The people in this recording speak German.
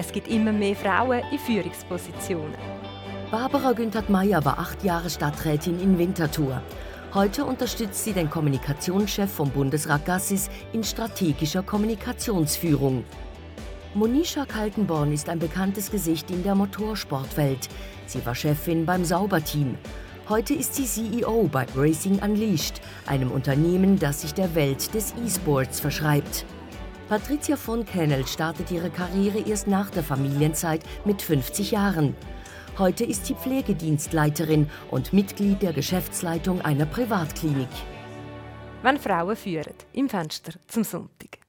Es gibt immer mehr Frauen in Führungspositionen. Barbara Günthert-Meyer war acht Jahre Stadträtin in Winterthur. Heute unterstützt sie den Kommunikationschef vom Bundesrat Gassis in strategischer Kommunikationsführung. Monisha Kaltenborn ist ein bekanntes Gesicht in der Motorsportwelt. Sie war Chefin beim Sauberteam. Heute ist sie CEO bei Racing Unleashed, einem Unternehmen, das sich der Welt des E-Sports verschreibt. Patricia von Kennel startet ihre Karriere erst nach der Familienzeit mit 50 Jahren. Heute ist sie Pflegedienstleiterin und Mitglied der Geschäftsleitung einer Privatklinik. Wenn Frauen führen, im Fenster zum Sonntag.